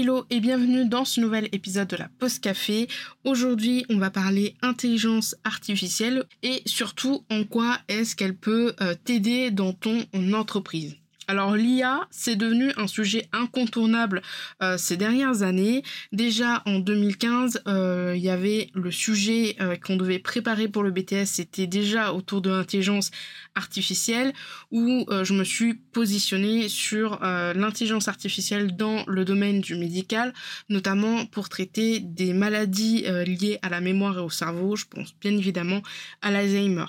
Hello et bienvenue dans ce nouvel épisode de la Post Café. Aujourd'hui, on va parler intelligence artificielle et surtout en quoi est-ce qu'elle peut euh, t'aider dans ton entreprise. Alors l'IA, c'est devenu un sujet incontournable euh, ces dernières années. Déjà en 2015, euh, il y avait le sujet euh, qu'on devait préparer pour le BTS, c'était déjà autour de l'intelligence artificielle, où je me suis positionnée sur l'intelligence artificielle dans le domaine du médical, notamment pour traiter des maladies liées à la mémoire et au cerveau. Je pense bien évidemment à l'Alzheimer.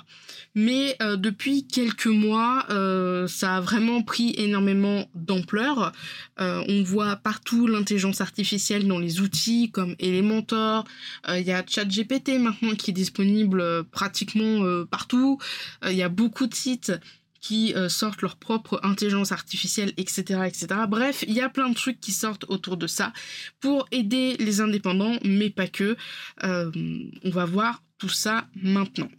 Mais depuis quelques mois, ça a vraiment pris énormément d'ampleur. Euh, on voit partout l'intelligence artificielle dans les outils comme Elementor. Euh, il y a ChatGPT maintenant qui est disponible euh, pratiquement partout. Il y a beaucoup de sites qui sortent leur propre intelligence artificielle, etc., etc. Bref, il y a plein de trucs qui sortent autour de ça pour aider les indépendants, mais pas que. on va voir tout ça maintenant.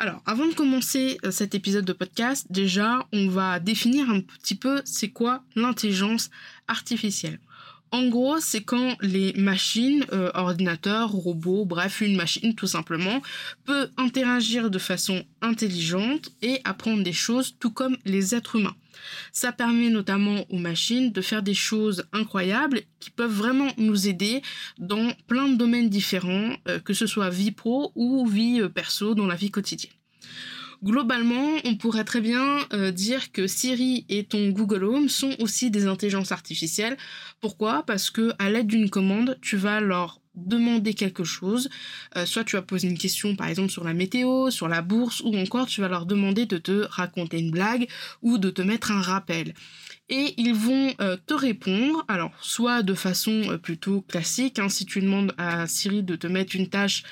Alors, avant de commencer euh, cet épisode de podcast, déjà, on va définir un petit peu c'est quoi l'intelligence artificielle. En gros, c'est quand les machines, euh, ordinateurs, robots, bref, une machine tout simplement, peut interagir de façon intelligente et apprendre des choses tout comme les êtres humains. Ça permet notamment aux machines de faire des choses incroyables qui peuvent vraiment nous aider dans plein de domaines différents, euh, que ce soit vie pro ou vie euh, perso dans la vie quotidienne. Globalement, on pourrait très bien euh, dire que Siri et ton Google Home sont aussi des intelligences artificielles. Pourquoi? Parce que à l'aide d'une commande, tu vas leur demander quelque chose, euh, soit tu vas poser une question par exemple sur la météo, sur la bourse, ou encore tu vas leur demander de te raconter une blague ou de te mettre un rappel. Et ils vont euh, te répondre, alors soit de façon plutôt classique, hein, si tu demandes à Siri de te mettre une tâche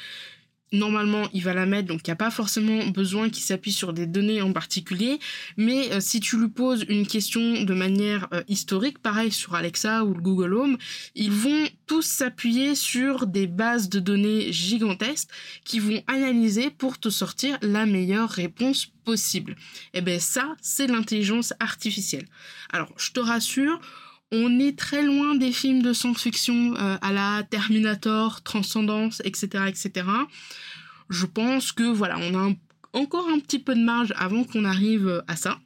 normalement il va la mettre donc il n'y a pas forcément besoin qu'il s'appuie sur des données en particulier. Mais euh, si tu lui poses une question de manière euh, historique pareil sur Alexa ou le Google Home ils vont tous s'appuyer sur des bases de données gigantesques qui vont analyser pour te sortir la meilleure réponse possible. Et eh bien ça c'est l'intelligence artificielle. Alors je te rassure on est très loin des films de science-fiction euh, à la Terminator, Transcendance, etc., etc. Je pense que voilà, on a encore un petit peu de marge avant qu'on arrive à ça.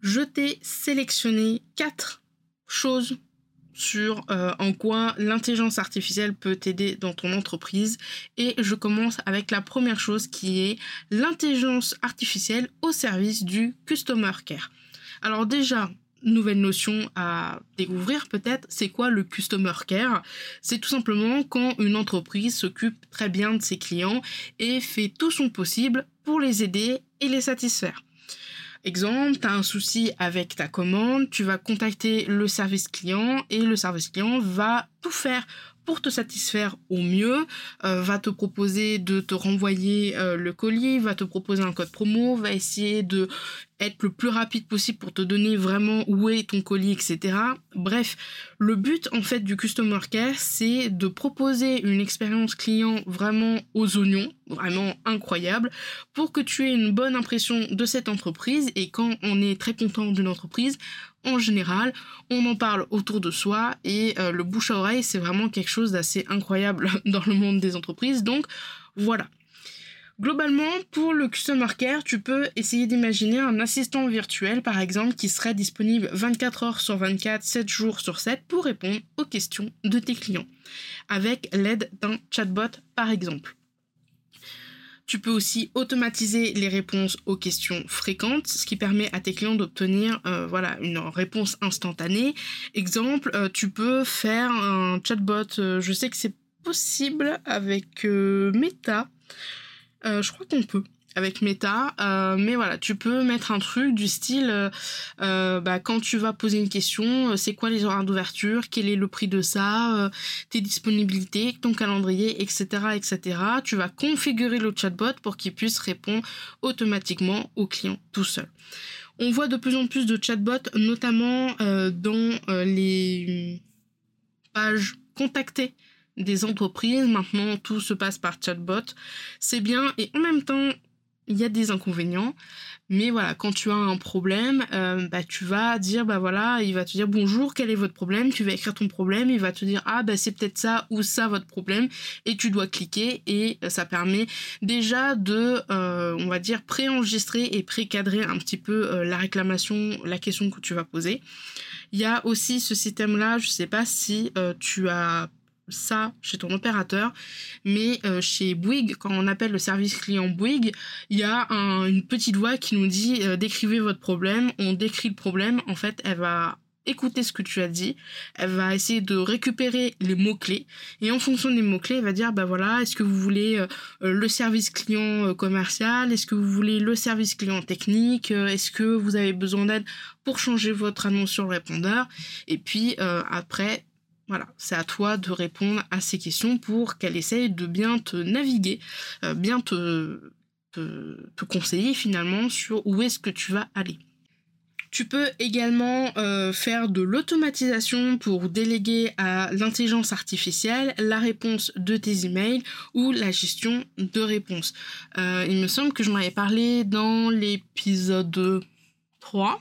Je t'ai sélectionné quatre choses sur euh, en quoi l'intelligence artificielle peut t'aider dans ton entreprise et je commence avec la première chose qui est l'intelligence artificielle au service du customer care. Alors déjà, nouvelle notion à découvrir peut-être, c'est quoi le customer care? C'est tout simplement quand une entreprise s'occupe très bien de ses clients et fait tout son possible pour les aider et les satisfaire. Exemple, tu as un souci avec ta commande, tu vas contacter le service client et le service client va tout faire pour te satisfaire au mieux, euh, va te proposer de te renvoyer euh, le colis, va te proposer un code promo, va essayer de être le plus rapide possible pour te donner vraiment où est ton colis, etc. Bref, le but en fait du customer care, c'est de proposer une expérience client vraiment aux oignons, vraiment incroyable, pour que tu aies une bonne impression de cette entreprise. Et quand on est très content d'une entreprise, en général, on en parle autour de soi et euh, le bouche à oreille, c'est vraiment quelque chose d'assez incroyable dans le monde des entreprises. Donc voilà. Globalement, pour le Customer Care, tu peux essayer d'imaginer un assistant virtuel, par exemple, qui serait disponible 24 heures sur 24, 7 jours sur 7 pour répondre aux questions de tes clients, avec l'aide d'un chatbot, par exemple. Tu peux aussi automatiser les réponses aux questions fréquentes, ce qui permet à tes clients d'obtenir euh, voilà, une réponse instantanée. Exemple, euh, tu peux faire un chatbot, euh, je sais que c'est possible avec Meta. je crois qu'on peut avec Meta. Euh, mais voilà, tu peux mettre un truc du style, euh, euh, bah, quand tu vas poser une question, c'est quoi les horaires d'ouverture, quel est le prix de ça, tes disponibilités, ton calendrier, etc., etc. Tu vas configurer le chatbot pour qu'il puisse répondre automatiquement au client tout seul. On voit de plus en plus de chatbots, notamment dans les pages contactées des entreprises. Maintenant, tout se passe par chatbot. C'est bien et en même temps, il y a des inconvénients. Mais voilà, quand tu as un problème, euh, bah, tu vas dire, bah voilà, il va te dire bonjour, quel est votre problème? Tu vas écrire ton problème, il va te dire, ah bah c'est peut-être ça ou ça votre problème, et tu dois cliquer, et ça permet déjà de, euh, on va dire, préenregistrer et précadrer un petit peu euh, la réclamation, la question que tu vas poser. Il y a aussi ce système-là, je sais pas si tu as ça chez ton opérateur, mais euh, chez Bouygues, quand on appelle le service client Bouygues, il y a une petite voix qui nous dit euh, décrivez votre problème, on décrit le problème, en fait elle va écouter ce que tu as dit, elle va essayer de récupérer les mots-clés. Et en fonction des mots-clés, elle va dire bah voilà, est-ce que vous voulez euh, le service client commercial, est-ce que vous voulez le service client technique, est-ce que vous avez besoin d'aide pour changer votre annonce sur le répondeur? Et puis après voilà, c'est à toi de répondre à ces questions pour qu'elle essaye de bien te naviguer, euh, bien te, conseiller finalement sur où est-ce que tu vas aller. Tu peux également euh, faire de l'automatisation pour déléguer à l'intelligence artificielle la réponse de tes emails ou la gestion de réponses. Euh, il me semble que je m'en avais parlé dans l'épisode 3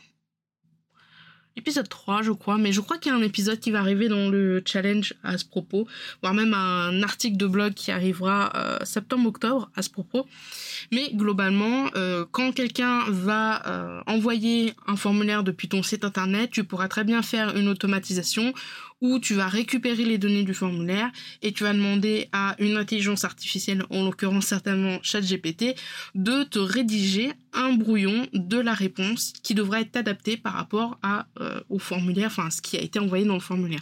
épisode 3 je crois, mais je crois qu'il y a un épisode qui va arriver dans le challenge à ce propos, voire même un article de blog qui arrivera euh, septembre-octobre à ce propos. Mais globalement, euh, quand quelqu'un va euh, envoyer un formulaire depuis ton site internet, tu pourras très bien faire une automatisation où tu vas récupérer les données du formulaire et tu vas demander à une intelligence artificielle, en l'occurrence certainement ChatGPT, de te rédiger un brouillon de la réponse qui devra être adapté par rapport à, euh, au formulaire, enfin ce qui a été envoyé dans le formulaire.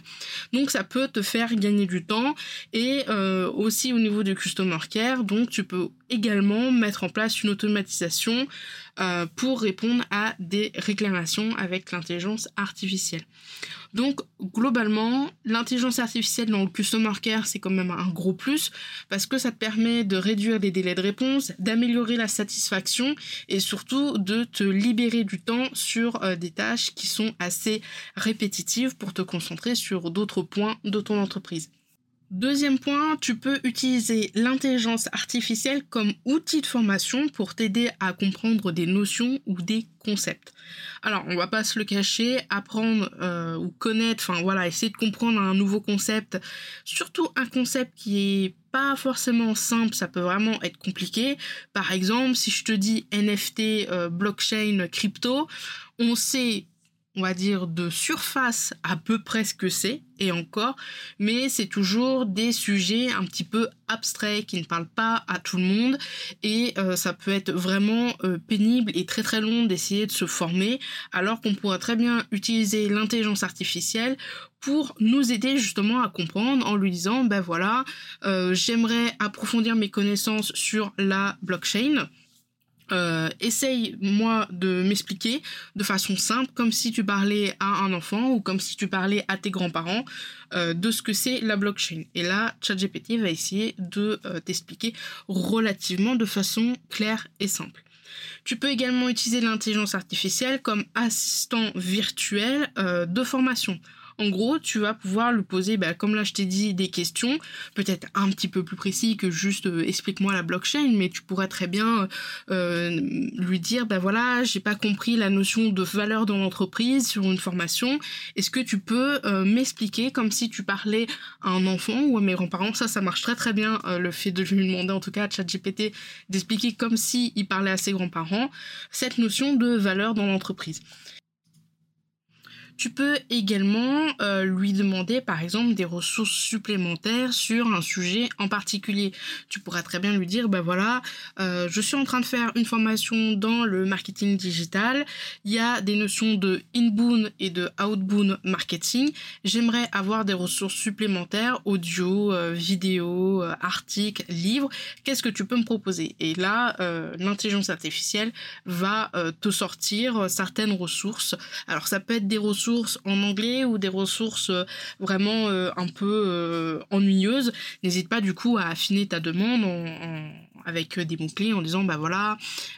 Donc ça peut te faire gagner du temps et euh, aussi au niveau du customer care, donc tu peux également mettre en place une automatisation euh, pour répondre à des réclamations avec l'intelligence artificielle. Donc globalement, l'intelligence artificielle dans le customer care, c'est quand même un gros plus parce que ça te permet de réduire les délais de réponse, d'améliorer la satisfaction et surtout de te libérer du temps sur euh, des tâches qui sont assez répétitives pour te concentrer sur d'autres points de ton entreprise. Deuxième point, tu peux utiliser l'intelligence artificielle comme outil de formation pour t'aider à comprendre des notions ou des concepts. Alors, on va pas se le cacher, apprendre euh, ou connaître, enfin voilà, essayer de comprendre un nouveau concept, surtout un concept qui est pas forcément simple, ça peut vraiment être compliqué. Par exemple, si je te dis NFT, euh, blockchain, crypto, on sait on va dire, de surface à peu près ce que c'est, et encore, mais c'est toujours des sujets un petit peu abstraits qui ne parlent pas à tout le monde, et euh, ça peut être vraiment euh, pénible et très très long d'essayer de se former, alors qu'on pourrait très bien utiliser l'intelligence artificielle pour nous aider justement à comprendre en lui disant, ben voilà, euh, j'aimerais approfondir mes connaissances sur la blockchain euh, essaye moi de m'expliquer de façon simple, comme si tu parlais à un enfant ou comme si tu parlais à tes grands-parents euh, de ce que c'est la blockchain. Et là, ChatGPT va essayer de euh, t'expliquer relativement de façon claire et simple. Tu peux également utiliser l'intelligence artificielle comme assistant virtuel de formation. En gros, tu vas pouvoir lui poser, bah, comme là je t'ai dit, des questions, peut-être un petit peu plus précis que juste euh, explique-moi la blockchain, mais tu pourrais très bien euh, lui dire, bah voilà, j'ai pas compris la notion de valeur dans l'entreprise sur une formation. Est-ce que tu peux euh, m'expliquer comme si tu parlais à un enfant ou à mes grands-parents? Ça, ça marche très très bien. le fait de lui demander, en tout cas à ChatGPT, d'expliquer comme si il parlait à ses grands-parents cette notion de valeur dans l'entreprise. Tu peux également euh, lui demander par exemple des ressources supplémentaires sur un sujet en particulier. Tu pourrais très bien lui dire, ben voilà, euh, je suis en train de faire une formation dans le marketing digital. Il y a des notions de inbound et de outbound marketing. J'aimerais avoir des ressources supplémentaires, audio, euh, vidéo, articles, livres. Qu'est-ce que tu peux me proposer? Et là, l'intelligence artificielle va te sortir certaines ressources. Alors ça peut être des ressources en anglais ou des ressources euh, vraiment euh, un peu euh, ennuyeuses, n'hésite pas du coup à affiner ta demande avec des mots-clés en disant bah voilà,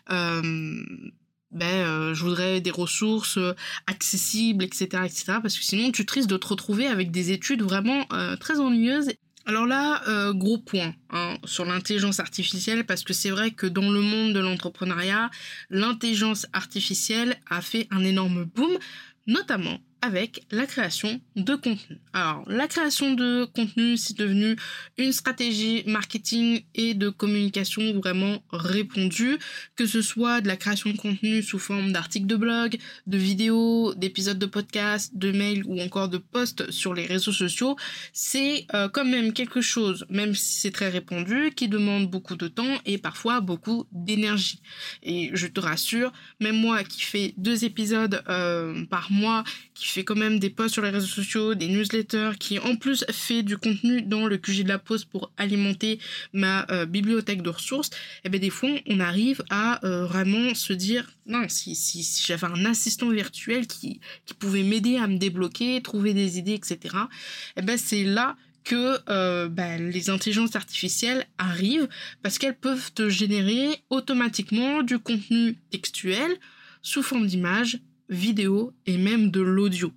ben, je voudrais des ressources accessibles, etc., etc. Parce que sinon, tu tristes de te retrouver avec des études vraiment très ennuyeuses. Alors là, gros point hein, sur l'intelligence artificielle, parce que c'est vrai que dans le monde de l'entrepreneuriat, l'intelligence artificielle a fait un énorme boom notamment avec la création de contenu. Alors, la création de contenu, c'est devenu une stratégie marketing et de communication vraiment répandue, que ce soit de la création de contenu sous forme d'articles de blog, de vidéos, d'épisodes de podcast, de mails ou encore de posts sur les réseaux sociaux, c'est euh, quand même quelque chose, même si c'est très répandu, qui demande beaucoup de temps et parfois beaucoup d'énergie. Et je te rassure, même moi qui fais deux épisodes euh, par mois, qui fait quand même des posts sur les réseaux sociaux, des newsletters, qui en plus fait du contenu dans le QG de la pause pour alimenter ma euh, bibliothèque de ressources, et eh bien des fois on arrive à euh, vraiment se dire non si, j'avais un assistant virtuel qui, pouvait m'aider à me débloquer, trouver des idées, etc. Et eh ben c'est là que euh, ben, les intelligences artificielles arrivent parce qu'elles peuvent te générer automatiquement du contenu textuel sous forme d'images vidéo et même de l'audio.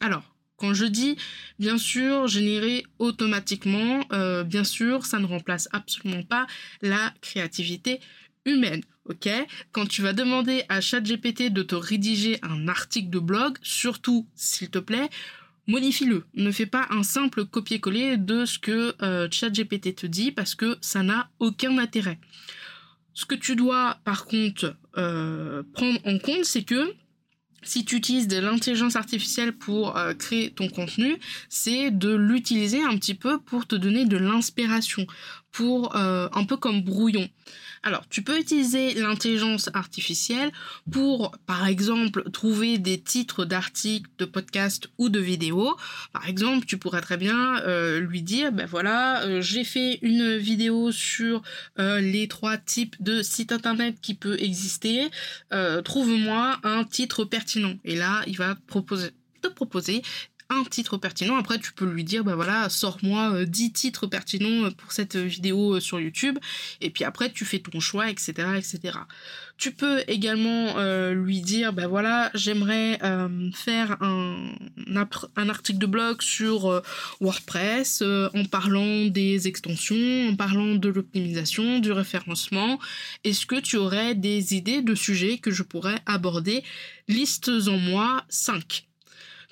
Alors, quand je dis bien sûr générer automatiquement, euh, bien sûr, ça ne remplace absolument pas la créativité humaine. Ok? Quand tu vas demander à ChatGPT de te rédiger un article de blog, surtout s'il te plaît, modifie-le. Ne fais pas un simple copier-coller de ce que euh, ChatGPT te dit parce que ça n'a aucun intérêt. Ce que tu dois par contre euh, prendre en compte, c'est que si tu utilises de l'intelligence artificielle pour euh, créer ton contenu, c'est de l'utiliser un petit peu pour te donner de l'inspiration, pour euh, un peu comme brouillon. Alors, tu peux utiliser l'intelligence artificielle pour, par exemple, trouver des titres d'articles, de podcasts ou de vidéos. Par exemple, tu pourrais très bien euh, lui dire, ben voilà, euh, j'ai fait une vidéo sur les trois types de sites internet qui peut exister. Trouve-moi un titre pertinent. Et là, il va proposer te proposer un titre pertinent. Après, tu peux lui dire, bah voilà, sors-moi 10 euh, titres pertinents euh, pour cette vidéo euh, sur YouTube. Et puis après, tu fais ton choix, etc., etc. Tu peux également lui dire, bah voilà, j'aimerais faire un, un article de blog sur WordPress en parlant des extensions, en parlant de l'optimisation, du référencement. Est-ce que tu aurais des idées de sujets que je pourrais aborder? Listes en moi 5.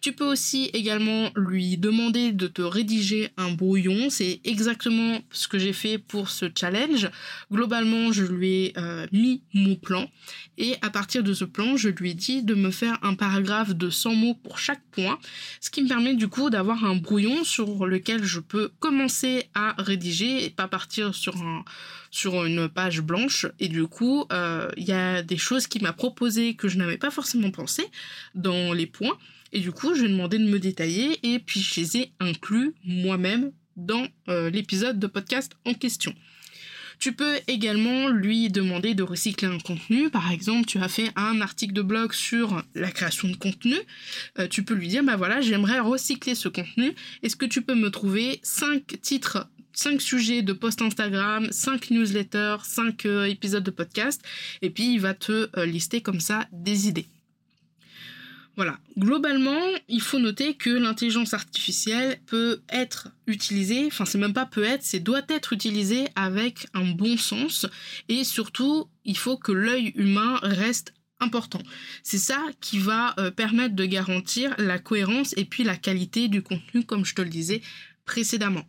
Tu peux aussi également lui demander de te rédiger un brouillon. C'est exactement ce que j'ai fait pour ce challenge. Globalement, je lui ai euh, mis mon plan et à partir de ce plan, je lui ai dit de me faire un paragraphe de 100 mots pour chaque point, ce qui me permet du coup d'avoir un brouillon sur lequel je peux commencer à rédiger et pas partir sur un sur une page blanche et du coup euh, il y a des choses qu'il m'a proposé que je n'avais pas forcément pensé dans les points et du coup, je lui ai demandé de me détailler et puis je les ai inclus moi-même dans euh, l'épisode de podcast en question. Tu peux également lui demander de recycler un contenu. Par exemple, tu as fait un article de blog sur la création de contenu. Euh, tu peux lui dire, bah voilà, j'aimerais recycler ce contenu. Est-ce que tu peux me trouver 5 titres 5 sujets de post Instagram, 5 newsletters, 5 euh, épisodes de podcast, et puis il va te lister comme ça des idées. Voilà, globalement, il faut noter que l'intelligence artificielle peut être utilisée, enfin c'est même pas peut être, c'est doit être utilisée avec un bon sens et surtout, il faut que l'œil humain reste important. C'est ça qui va euh, permettre de garantir la cohérence et puis la qualité du contenu comme je te le disais précédemment.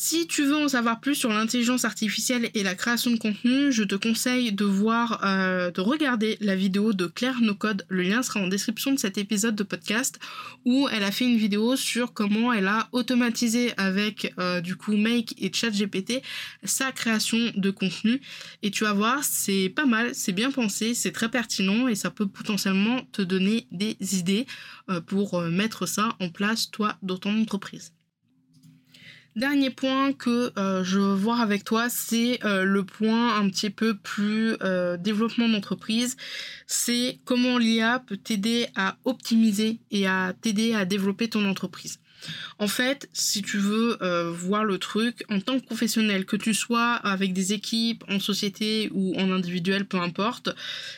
Si tu veux en savoir plus sur l'intelligence artificielle et la création de contenu, je te conseille de voir, euh, de regarder la vidéo de Claire Nocode. Le lien sera en description de cet épisode de podcast où elle a fait une vidéo sur comment elle a automatisé avec euh, du coup Make et ChatGPT sa création de contenu. Et tu vas voir, c'est pas mal, c'est bien pensé, c'est très pertinent et ça peut potentiellement te donner des idées euh, pour mettre ça en place toi dans ton entreprise. Dernier point que euh, je veux voir avec toi, c'est euh, le point un petit peu plus euh, développement d'entreprise. C'est comment l'IA peut t'aider à optimiser et à t'aider à développer ton entreprise. En fait, si tu veux euh, voir le truc en tant que professionnel, que tu sois avec des équipes, en société ou en individuel, peu importe,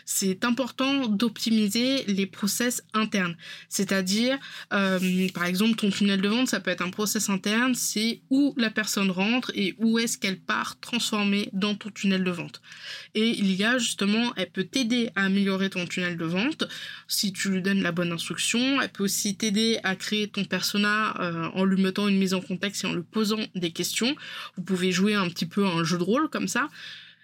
c'est important d'optimiser les process internes. C'est-à-dire, euh, par exemple, ton tunnel de vente, ça peut être un process interne, c'est où la personne rentre et où est-ce qu'elle part transformer dans ton tunnel de vente. Et il y a justement, elle peut t'aider à améliorer ton tunnel de vente si tu lui donnes la bonne instruction. Elle peut aussi t'aider à créer ton persona euh, en lui mettant une mise en contexte et en lui posant des questions. Vous pouvez jouer un petit peu un jeu de rôle comme ça.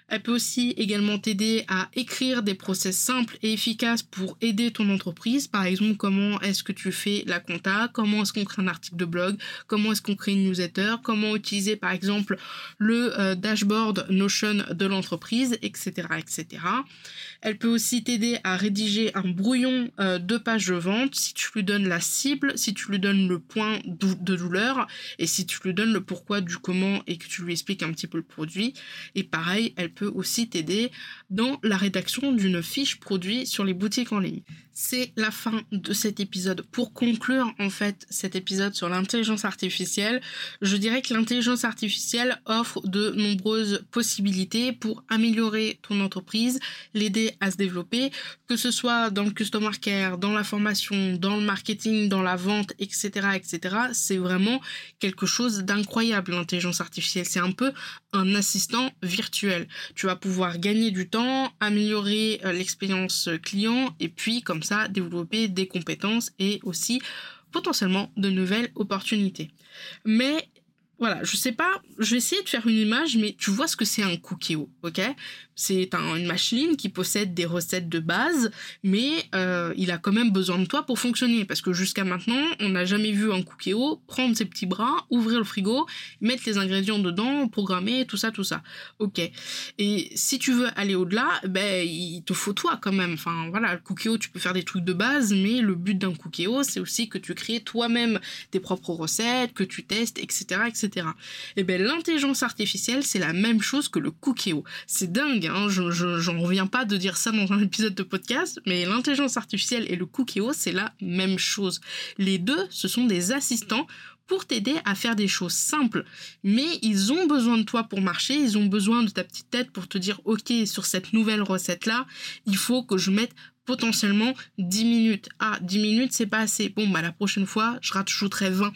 Elle peut aussi également t'aider à écrire des process simples et efficaces pour aider ton entreprise. Par exemple, comment est-ce que tu fais la compta, comment est-ce qu'on crée un article de blog, comment est-ce qu'on crée une newsletter, comment utiliser par exemple le euh, dashboard Notion de l'entreprise, etc., etc. Elle peut aussi t'aider à rédiger un brouillon euh, de page de vente si tu lui donnes la cible, si tu lui donnes le point de douleur et si tu lui donnes le pourquoi du comment et que tu lui expliques un petit peu le produit. Et pareil, elle peut aussi t'aider dans la rédaction d'une fiche produit sur les boutiques en ligne. C'est la fin de cet épisode. Pour conclure en fait cet épisode sur l'intelligence artificielle, je dirais que l'intelligence artificielle offre de nombreuses possibilités pour améliorer ton entreprise, l'aider à se développer, que ce soit dans le customer care, dans la formation, dans le marketing, dans la vente, etc., etc. C'est vraiment quelque chose d'incroyable l'intelligence artificielle. C'est un peu un assistant virtuel. Tu vas pouvoir gagner du temps, améliorer euh, l'expérience client et puis comme développer des compétences et aussi potentiellement de nouvelles opportunités. Mais voilà, je sais pas, je vais essayer de faire une image, mais tu vois ce que c'est un cookie, ok? C'est une machine qui possède des recettes de base, mais euh, il a quand même besoin de toi pour fonctionner. Parce que jusqu'à maintenant, on n'a jamais vu un Cookéo prendre ses petits bras, ouvrir le frigo, mettre les ingrédients dedans, programmer, tout ça, tout ça. Ok. Et si tu veux aller au-delà, ben il te faut toi quand même. Enfin voilà, le Cookéo, tu peux faire des trucs de base, mais le but d'un Cookéo, c'est aussi que tu crées toi-même tes propres recettes, que tu testes, etc., etc. Et ben l'intelligence artificielle, c'est la même chose que le Cookéo. C'est dingue Hein, je, j'en reviens pas de dire ça dans un épisode de podcast, mais l'intelligence artificielle et le cookie c'est la même chose. Les deux, ce sont des assistants pour t'aider à faire des choses simples. Mais ils ont besoin de toi pour marcher, ils ont besoin de ta petite tête pour te dire, ok, sur cette nouvelle recette-là, il faut que je mette potentiellement 10 minutes. Ah, 10 minutes, c'est pas assez. Bon, bah la prochaine fois, je rajouterai 20.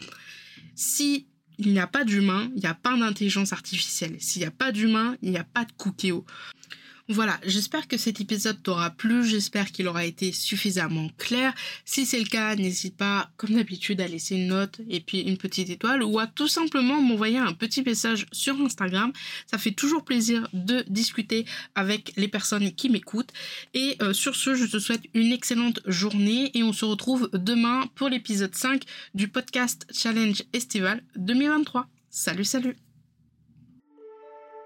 Si il n'y a pas d'humain, il n'y a pas d'intelligence artificielle. S'il n'y a pas d'humain, il n'y a pas de cookéo. Voilà, j'espère que cet épisode t'aura plu, j'espère qu'il aura été suffisamment clair. Si c'est le cas, n'hésite pas, comme d'habitude, à laisser une note et puis une petite étoile ou à tout simplement m'envoyer un petit message sur Instagram. Ça fait toujours plaisir de discuter avec les personnes qui m'écoutent. Et euh, sur ce, je te souhaite une excellente journée et on se retrouve demain pour l'épisode 5 du podcast Challenge Estival 2023. Salut, salut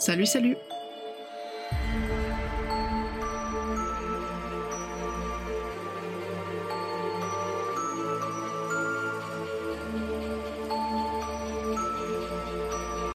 Salut, salut